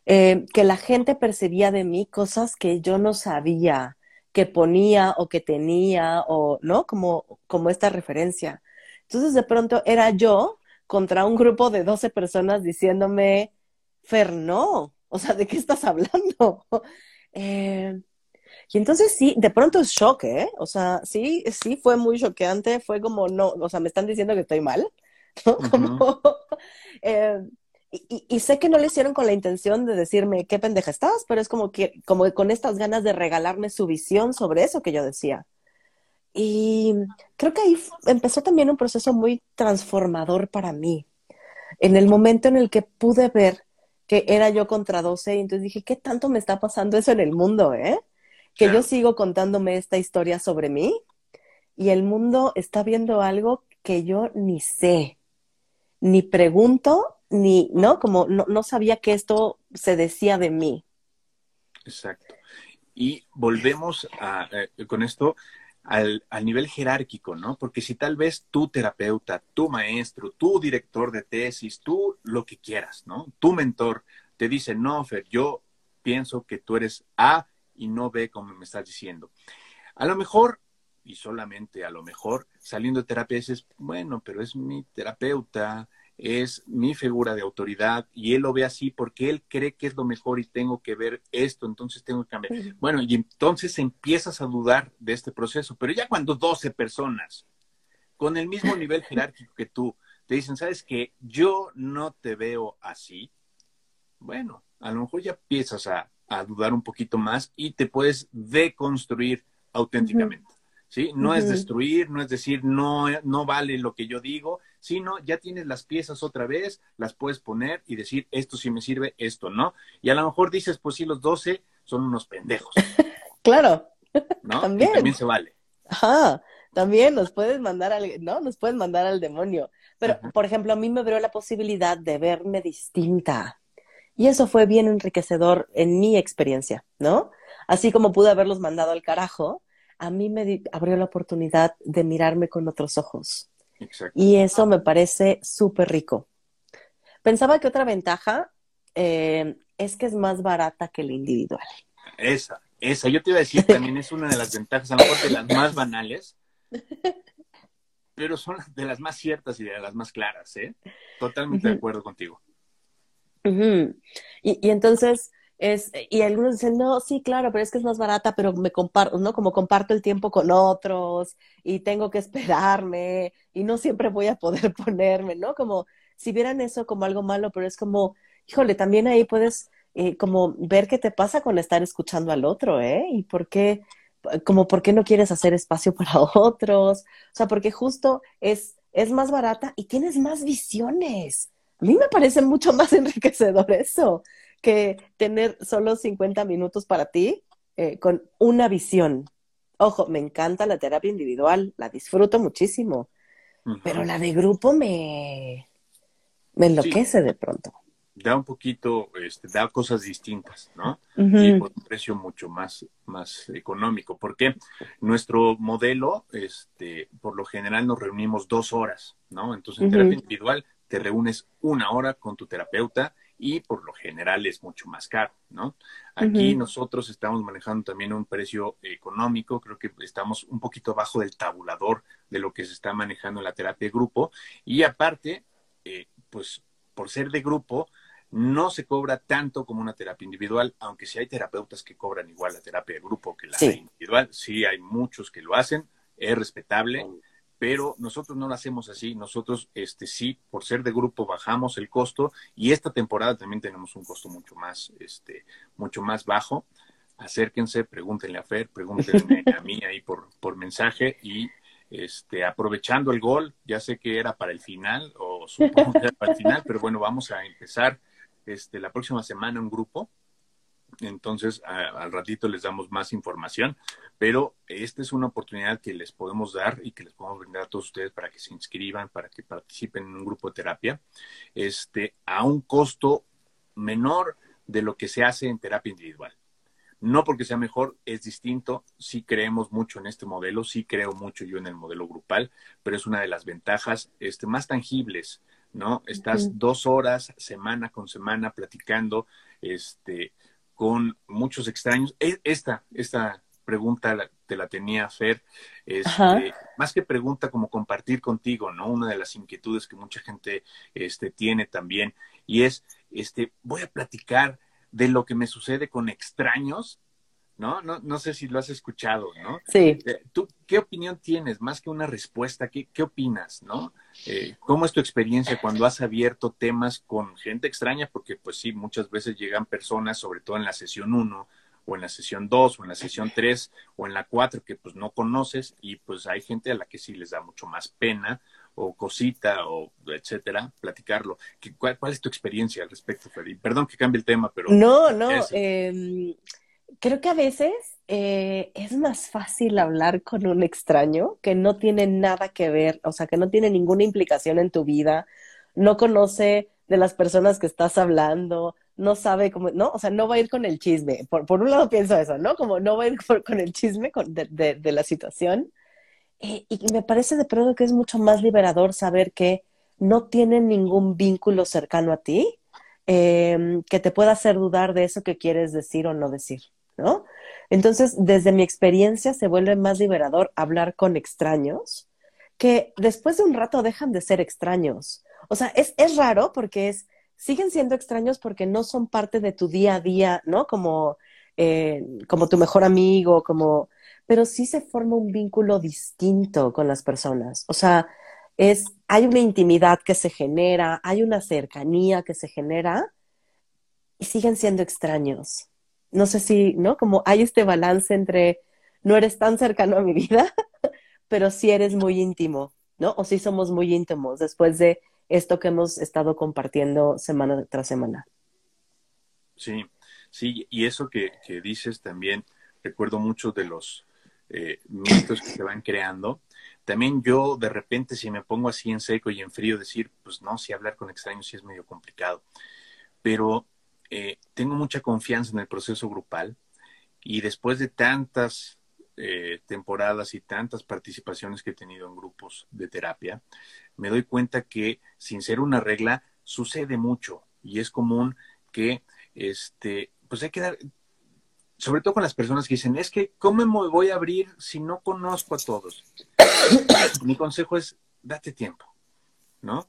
Em, que la gente percibía de mí cosas que yo no sabía que ponía o que tenía, o, ¿no? Como, como esta referencia. Entonces de pronto era yo contra un grupo de 12 personas diciéndome, Fer, no, o sea, ¿de qué estás hablando? Eh, y entonces sí, de pronto es shock, ¿eh? O sea, sí, sí fue muy choqueante, fue como, no, o sea, me están diciendo que estoy mal, ¿no? Como, eh, y, y, sé que no lo hicieron con la intención de decirme qué pendeja estás, pero es como que, como con estas ganas de regalarme su visión sobre eso que yo decía. Y creo que ahí empezó también un proceso muy transformador para mí. En el momento en el que pude ver que era yo contra 12, y entonces dije, ¿qué tanto me está pasando eso en el mundo, eh? Que yo sigo contándome esta historia sobre mí y el mundo está viendo algo que yo ni sé, ni pregunto, ni, ¿no? Como no, no sabía que esto se decía de mí. Exacto. Y volvemos a, eh, con esto al, nivel jerárquico, ¿no? Porque si tal vez tu terapeuta, tu maestro, tu director de tesis, tú lo que quieras, ¿no? Tu mentor te dice, no, Fer, yo pienso que tú eres A y no B como me estás diciendo. A lo mejor, y solamente a lo mejor, saliendo de terapia dices, bueno, pero es mi terapeuta, es mi figura de autoridad y él lo ve así porque él cree que es lo mejor y tengo que ver esto, entonces tengo que cambiar. Bueno, y entonces empiezas a dudar de este proceso, pero ya cuando 12 personas con el mismo nivel jerárquico que tú te dicen, sabes que yo no te veo así, bueno, a lo mejor ya empiezas a, dudar un poquito más y te puedes deconstruir auténticamente. ¿sí? No es destruir, no es decir, no, no vale lo que yo digo, sino ya tienes las piezas otra vez, las puedes poner y decir, esto sí me sirve, esto no. Y a lo mejor dices, pues sí, los 12 son unos pendejos. claro. ¿No? También. también se vale. Ajá. También nos puedes mandar al, ¿no? Nos pueden mandar al demonio. Pero, por ejemplo, a mí me abrió la posibilidad de verme distinta. Y eso fue bien enriquecedor en mi experiencia, ¿no? Así como pude haberlos mandado al carajo, a mí me abrió la oportunidad de mirarme con otros ojos. Y eso me parece súper rico. Pensaba que otra ventaja eh, es que es más barata que el individual. Esa, esa. Yo te iba a decir, también es una de las ventajas, a lo mejor de las más banales, pero son de las más ciertas y de las más claras, ¿eh? Totalmente de acuerdo contigo. y, y, entonces, es, y algunos dicen, no, sí, claro, pero es que es más barata, pero me comparto, ¿no? Como comparto el tiempo con otros y tengo que esperarme y no siempre voy a poder ponerme, ¿no? Como si vieran eso como algo malo, pero es como, híjole, también ahí puedes eh, como ver qué te pasa con estar escuchando al otro, ¿eh? Y por qué, como por qué no quieres hacer espacio para otros, o sea, porque justo es, es más barata y tienes más visiones. A mí me parece mucho más enriquecedor eso que tener solo 50 minutos para ti eh, con una visión. Ojo, me encanta la terapia individual, la disfruto muchísimo, pero la de grupo me, me enloquece de pronto. Da un poquito, este, da cosas distintas, ¿no? Y por un precio mucho más, más económico, porque nuestro modelo, este, por lo general nos reunimos dos horas, ¿no? Entonces en terapia individual te reúnes una hora con tu terapeuta y por lo general es mucho más caro, ¿no? Aquí nosotros estamos manejando también un precio económico, creo que estamos un poquito abajo del tabulador de lo que se está manejando en la terapia de grupo y aparte, eh, pues por ser de grupo, no se cobra tanto como una terapia individual, aunque sí hay terapeutas que cobran igual la terapia de grupo que la individual, sí hay muchos que lo hacen, es respetable pero nosotros no lo hacemos así. Nosotros, este, sí, por ser de grupo, bajamos el costo y esta temporada también tenemos un costo mucho más, este, mucho más bajo. Acérquense, pregúntenle a Fer, pregúntenle a mí ahí por, por mensaje y este, aprovechando el gol, ya sé que era para el final o supongo que era para el final, pero bueno, vamos a empezar este, la próxima semana un grupo entonces al ratito les damos más información, pero esta es una oportunidad que les podemos dar y que les podemos brindar a todos ustedes para que se inscriban, para que participen en un grupo de terapia, este, a un costo menor de lo que se hace en terapia individual. No porque sea mejor, es distinto. Sí creemos mucho en este modelo, sí creo mucho yo en el modelo grupal, pero es una de las ventajas este, más tangibles, ¿no? Estás dos horas semana con semana platicando este, con muchos extraños. E, esta, esta pregunta te la tenía Fer, este, más que pregunta como compartir contigo, ¿no? Una de las inquietudes que mucha gente este, tiene también, y es, este, voy a platicar de lo que me sucede con extraños, ¿no? No, no sé si lo has escuchado, ¿no? Sí. Eh, ¿Tú qué opinión tienes? Más que una respuesta, ¿qué, qué opinas, no? Eh, ¿Cómo es tu experiencia cuando has abierto temas con gente extraña? Porque, pues sí, muchas veces llegan personas, sobre todo en la sesión 1, o en la sesión 2, o en la sesión 3, o en la 4, que pues no conoces, y pues hay gente a la que sí les da mucho más pena, o cosita o etcétera, platicarlo. ¿Cuál, cuál es tu experiencia al respecto, Freddy? Perdón que cambie el tema, pero... No, no, creo que a veces eh, es más fácil hablar con un extraño que no tiene nada que ver, o sea, que no tiene ninguna implicación en tu vida, no conoce de las personas que estás hablando, no sabe cómo, ¿no? O sea, no va a ir con el chisme. Por, por un lado pienso eso, ¿no? Como no va a ir con el chisme de, de, la situación. Eh, y me parece de pronto que es mucho más liberador saber que no tienen ningún vínculo cercano a ti eh, que te pueda hacer dudar de eso que quieres decir o no decir, Entonces, desde mi experiencia se vuelve más liberador hablar con extraños que después de un rato dejan de ser extraños. O sea, es, es raro porque es, siguen siendo extraños porque no son parte de tu día a día, ¿no? Como, eh, como tu mejor amigo, como pero sí se forma un vínculo distinto con las personas. O sea, es, hay una intimidad que se genera, hay una cercanía que se genera y siguen siendo extraños. No sé si, ¿no? Como hay este balance entre no eres tan cercano a mi vida, pero sí eres muy íntimo, ¿no? O sí somos muy íntimos después de esto que hemos estado compartiendo semana tras semana. Sí, sí, y eso que, que dices también, recuerdo mucho de los eh, mitos que se van creando. También yo de repente si me pongo así en seco y en frío decir, pues no, si hablar con extraños sí es medio complicado. Pero eh, tengo mucha confianza en el proceso grupal y después de tantas eh, temporadas y tantas participaciones que he tenido en grupos de terapia, me doy cuenta que sin ser una regla sucede mucho y es común que este pues hay que dar, sobre todo con las personas que dicen, es que, ¿cómo me voy a abrir si no conozco a todos? Mi consejo es, date tiempo, ¿no?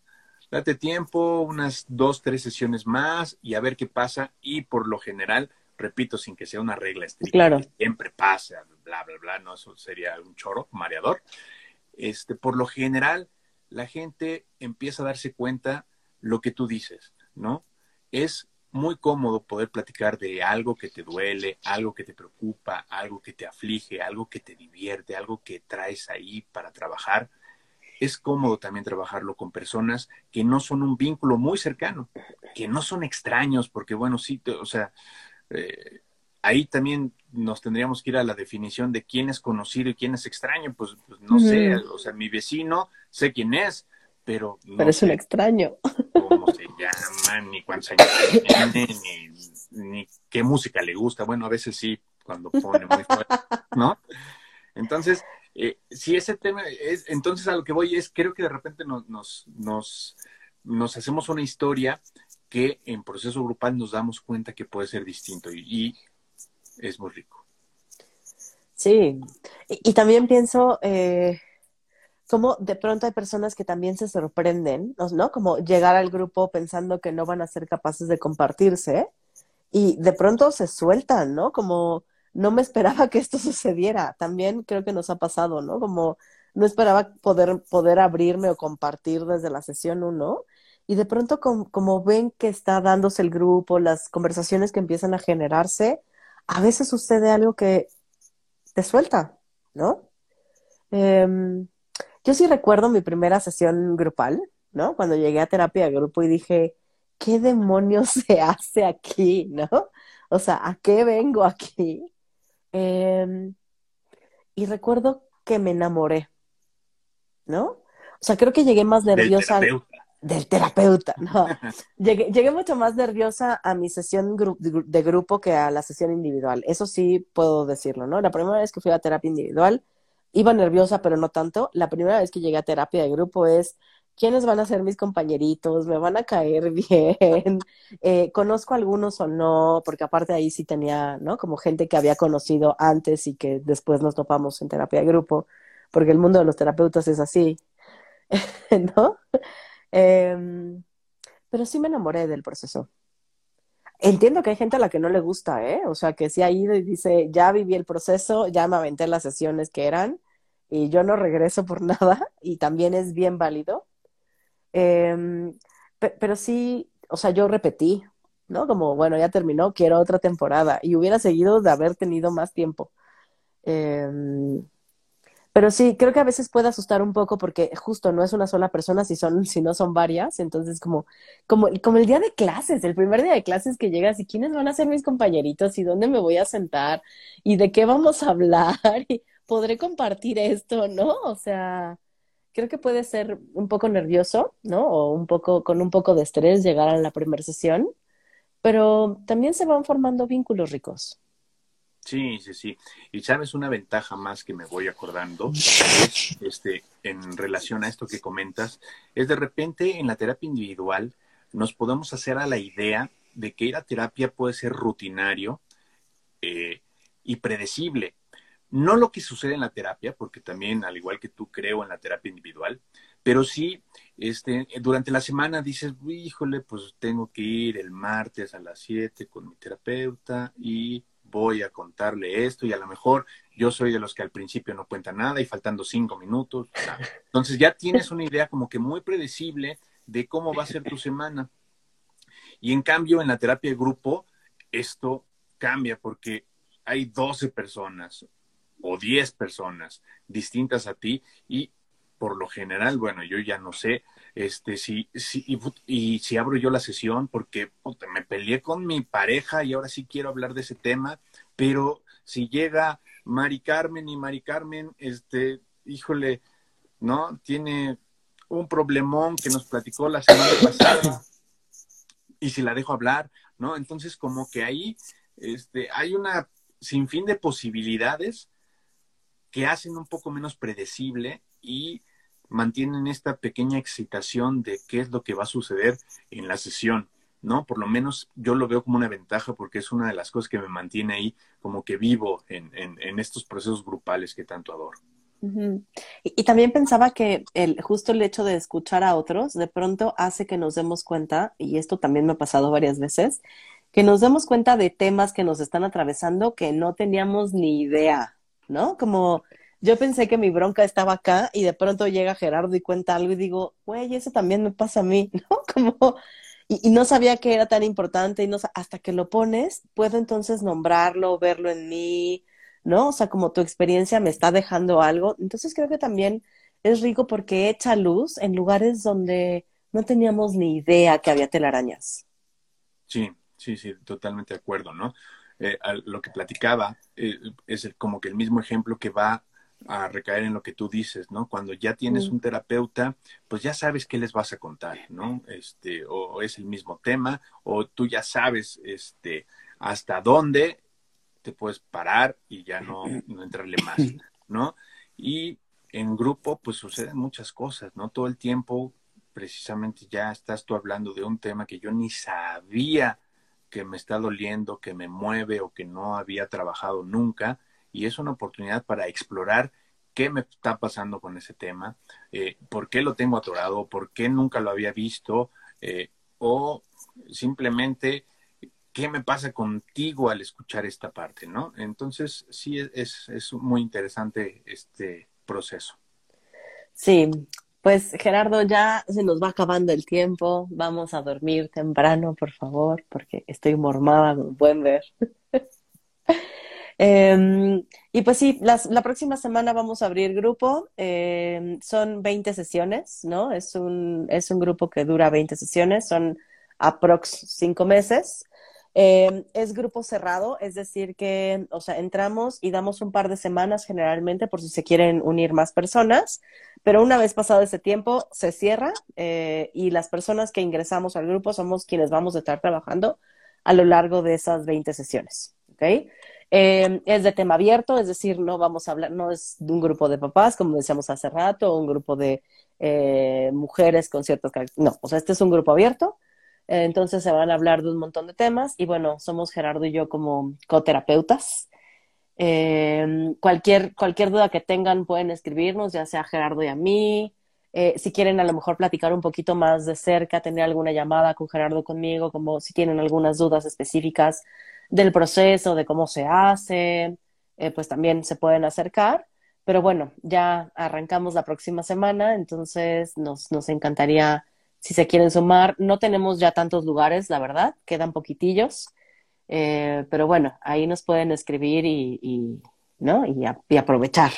Date tiempo, unas dos, tres sesiones más y a ver qué pasa. Y por lo general, repito, sin que sea una regla estricta, claro. siempre pasa, bla, bla, bla, no, eso sería un choro, mareador. Este, por lo general, la gente empieza a darse cuenta lo que tú dices, ¿no? Es muy cómodo poder platicar de algo que te duele, algo que te preocupa, algo que te aflige, algo que te divierte, algo que traes ahí para trabajar. Es cómodo también trabajarlo con personas que no son un vínculo muy cercano, que no son extraños, porque bueno, sí, o sea, eh, ahí también nos tendríamos que ir a la definición de quién es conocido y quién es extraño, pues, pues no sé, o sea, mi vecino, sé quién es, pero... No pero es un extraño. Cómo se llama, ni cuántos años tiene, ni, ni, qué música le gusta. Bueno, a veces sí, cuando pone muy fuerte, ¿no? Entonces, eh, si ese tema es, entonces a lo que voy es, creo que de repente nos, nos, nos, hacemos una historia que en proceso grupal nos damos cuenta que puede ser distinto y, y es muy rico. Sí, y, y también pienso, eh, como de pronto hay personas que también se sorprenden, ¿no? Como llegar al grupo pensando que no van a ser capaces de compartirse y de pronto se sueltan, ¿no? Como no me esperaba que esto sucediera. También creo que nos ha pasado, ¿no? Como no esperaba poder, poder abrirme o compartir desde la sesión uno. Y de pronto, como, ven que está dándose el grupo, las conversaciones que empiezan a generarse, a veces sucede algo que te suelta, ¿no? Eh, yo sí recuerdo mi primera sesión grupal, ¿no? Cuando llegué a terapia de grupo y dije, ¿qué demonios se hace aquí, no? O sea, ¿a qué vengo aquí? Eh, y recuerdo que me enamoré, ¿no? O sea, creo que llegué más nerviosa. del terapeuta, no. Llegué, llegué, mucho más nerviosa a mi sesión de grupo que a la sesión individual. Eso sí puedo decirlo, ¿no? La primera vez que fui a terapia individual, iba nerviosa, pero no tanto. La primera vez que llegué a terapia de grupo es, ¿quiénes van a ser mis compañeritos? ¿Me van a caer bien? Eh, ¿Conozco algunos o no? Porque aparte ahí sí tenía, ¿no? Como gente que había conocido antes y que después nos topamos en terapia de grupo, porque el mundo de los terapeutas es así, ¿no? Em, pero sí me enamoré del proceso. Entiendo que hay gente a la que no le gusta, ¿eh? O sea, que sí ha ido y dice, ya viví el proceso, ya me aventé las sesiones que eran y yo no regreso por nada y también es bien válido. Em, pero sí, o sea, yo repetí, ¿no? Como, bueno, ya terminó, quiero otra temporada y hubiera seguido de haber tenido más tiempo. Eh, pero sí, creo que a veces puede asustar un poco porque justo no es una sola persona, si son, si no son varias. Entonces, como, como, como el día de clases, el primer día de clases que llegas y quiénes van a ser mis compañeritos y dónde me voy a sentar y de qué vamos a hablar y podré compartir esto, ¿no? O sea, creo que puede ser un poco nervioso, ¿no? O un poco, con un poco de estrés llegar a la primera sesión, pero también se van formando vínculos ricos. Sí, sí, sí. Y sabes, una ventaja más que me voy acordando es, este, en relación a esto que comentas, es de repente en la terapia individual nos podemos hacer a la idea de que ir a terapia puede ser rutinario eh, y predecible. No lo que sucede en la terapia, porque también, al igual que tú, creo en la terapia individual, pero sí, este, durante la semana dices, híjole, pues tengo que ir el martes a las 7 con mi terapeuta y voy a contarle esto y a lo mejor yo soy de los que al principio no cuenta nada y faltando cinco minutos. Entonces ya tienes una idea como que muy predecible de cómo va a ser tu semana. Y en cambio, en la terapia de grupo, esto cambia porque hay 12 personas o 10 personas distintas a ti y por lo general, bueno, yo ya no sé, este, si, si, y, si abro yo la sesión porque me peleé con mi pareja y ahora sí quiero hablar de ese tema, pero si llega Mari Carmen y Mari Carmen, este, híjole, ¿no? Tiene un problemón que nos platicó la semana pasada y si la dejo hablar, ¿no? Entonces como que ahí este, hay una sinfín de posibilidades que hacen un poco menos predecible y mantienen esta pequeña excitación de qué es lo que va a suceder en la sesión, ¿no? Por lo menos yo lo veo como una ventaja porque es una de las cosas que me mantiene ahí como que vivo en, en, estos procesos grupales que tanto adoro. y, también pensaba que el, justo el hecho de escuchar a otros de pronto hace que nos demos cuenta, y esto también me ha pasado varias veces, que nos demos cuenta de temas que nos están atravesando que no teníamos ni idea, ¿no? Como yo pensé que mi bronca estaba acá y de pronto llega Gerardo y cuenta algo y digo, güey, eso también me pasa a mí, ¿no? Como, y, no sabía que era tan importante y no, hasta que lo pones, puedo entonces nombrarlo, verlo en mí, ¿no? O sea, como tu experiencia me está dejando algo. Entonces creo que también es rico porque echa luz en lugares donde no teníamos ni idea que había telarañas. Sí, sí, sí, totalmente de acuerdo, ¿no? Eh, lo que platicaba eh, es como que el mismo ejemplo que va a recaer en lo que tú dices, ¿no? Cuando ya tienes un terapeuta, pues ya sabes qué les vas a contar, ¿no? Este, o, es el mismo tema, o tú ya sabes, este, hasta dónde te puedes parar y ya no, no entrarle más, ¿no? Y en grupo, pues suceden muchas cosas, ¿no? Todo el tiempo, precisamente ya estás tú hablando de un tema que yo ni sabía que me está doliendo, que me mueve o que no había trabajado nunca y es una oportunidad para explorar qué me está pasando con ese tema, eh, por qué lo tengo atorado, por qué nunca lo había visto, eh, o simplemente qué me pasa contigo al escuchar esta parte, ¿no? Entonces, sí, es, es muy interesante este proceso. Sí, pues Gerardo, ya se nos va acabando el tiempo, vamos a dormir temprano, por favor, porque estoy mormada, como pueden ver. Em, y pues sí, la próxima semana vamos a abrir grupo. Em, son 20 sesiones, ¿no? Es un, es un grupo que dura 20 sesiones, son aprox 5 meses. Em, es grupo cerrado, es decir, que, o sea, entramos y damos un par de semanas generalmente por si se quieren unir más personas, Pero una vez pasado ese tiempo, se cierra eh, y las personas que ingresamos al grupo somos quienes vamos a estar trabajando a lo largo de esas 20 sesiones. ¿okay? Eh, es de tema abierto, es decir, no vamos a hablar, no es de un grupo de papás, como decíamos hace rato, o un grupo de eh, mujeres con ciertos No, o sea, este es un grupo abierto. entonces se van a hablar de un montón de temas y bueno, somos Gerardo y yo como coterapeutas. Eh, cualquier, cualquier duda que tengan pueden escribirnos, ya sea a Gerardo y a mí. Eh, si quieren a lo mejor platicar un poquito más de cerca, tener alguna llamada con Gerardo conmigo, como si tienen algunas dudas específicas del proceso, de cómo se hace, eh, pues también se pueden acercar. Pero bueno, ya arrancamos la próxima semana, entonces nos, nos encantaría si se quieren sumar. No tenemos ya tantos lugares, la verdad, quedan poquitillos. Eh, pero bueno, ahí nos pueden escribir y, ¿no? Y, aprovechar.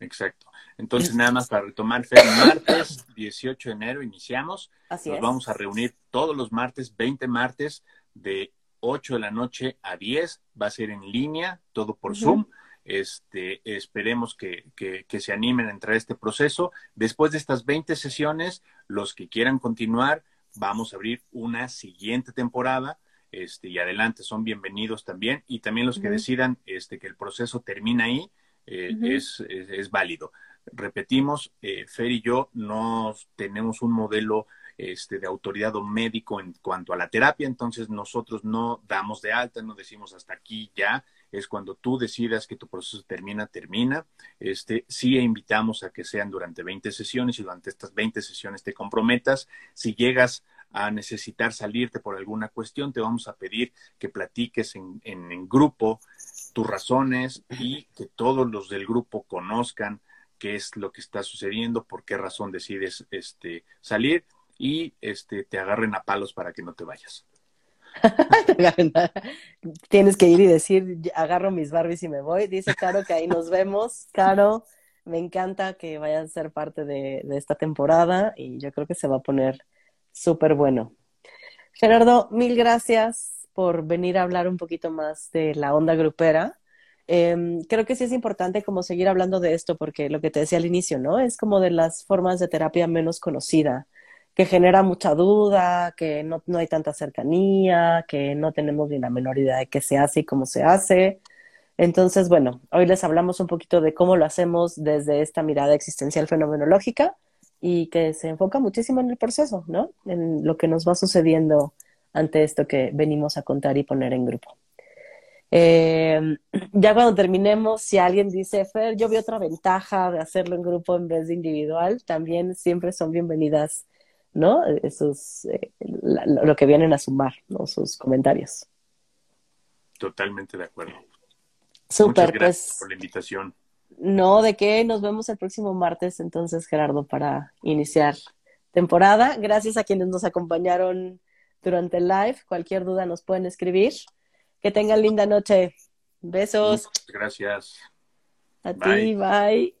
Exacto. Entonces, nada más para retomar, Fer, martes 18 de enero iniciamos. Así Nos vamos a reunir todos los martes, 20 martes, de 8 de la noche a 10. Va a ser en línea, todo por Zoom. Este, esperemos que, que, que, se animen a entrar a este proceso. Después de estas 20 sesiones, los que quieran continuar, vamos a abrir una siguiente temporada este, y adelante, son bienvenidos también. Y también los que decidan este, que el proceso termina ahí, eh, es, es, válido. Repetimos, eh, Fer y yo no tenemos un modelo este, de autoridad o médico en cuanto a la terapia, entonces nosotros no damos de alta, no decimos hasta aquí ya, es cuando tú decidas que tu proceso termina, termina. Este, sí invitamos a que sean durante 20 sesiones y durante estas 20 sesiones te comprometas. Si llegas a necesitar salirte por alguna cuestión, te vamos a pedir que platiques en, en, grupo tus razones y que todos los del grupo conozcan qué es lo que está sucediendo, por qué razón decides este, salir y este, te agarren a palos para que no te vayas. Tienes que ir y decir, agarro mis Barbies y me voy. Dice Caro que ahí nos vemos. Caro, me encanta que vayan a ser parte de, de esta temporada y yo creo que se va a poner súper bueno. Gerardo, mil gracias por venir a hablar un poquito más de la onda grupera. Em, creo que sí es importante como seguir hablando de esto porque lo que te decía al inicio, ¿no? Es como de las formas de terapia menos conocida, que genera mucha duda, que no, no hay tanta cercanía, que no tenemos ni la menor idea de qué se hace y cómo se hace. Entonces, bueno, hoy les hablamos un poquito de cómo lo hacemos desde esta mirada existencial fenomenológica y que se enfoca muchísimo en el proceso, ¿no? En lo que nos va sucediendo ante esto que venimos a contar y poner en grupo. Eh, ya cuando terminemos, si alguien dice, Fer, yo vi otra ventaja de hacerlo en grupo en vez de individual, también siempre son bienvenidas, ¿no? Esos, eh, lo que vienen a sumar, ¿no? Sus comentarios. Totalmente de acuerdo. Súper, Muchas gracias pues por la invitación. No, ¿de qué? Nos vemos el próximo martes entonces, Gerardo, para iniciar temporada. Gracias a quienes nos acompañaron durante el live. Cualquier duda nos pueden escribir. Que tengan linda noche. Besos. gracias. A ti, bye.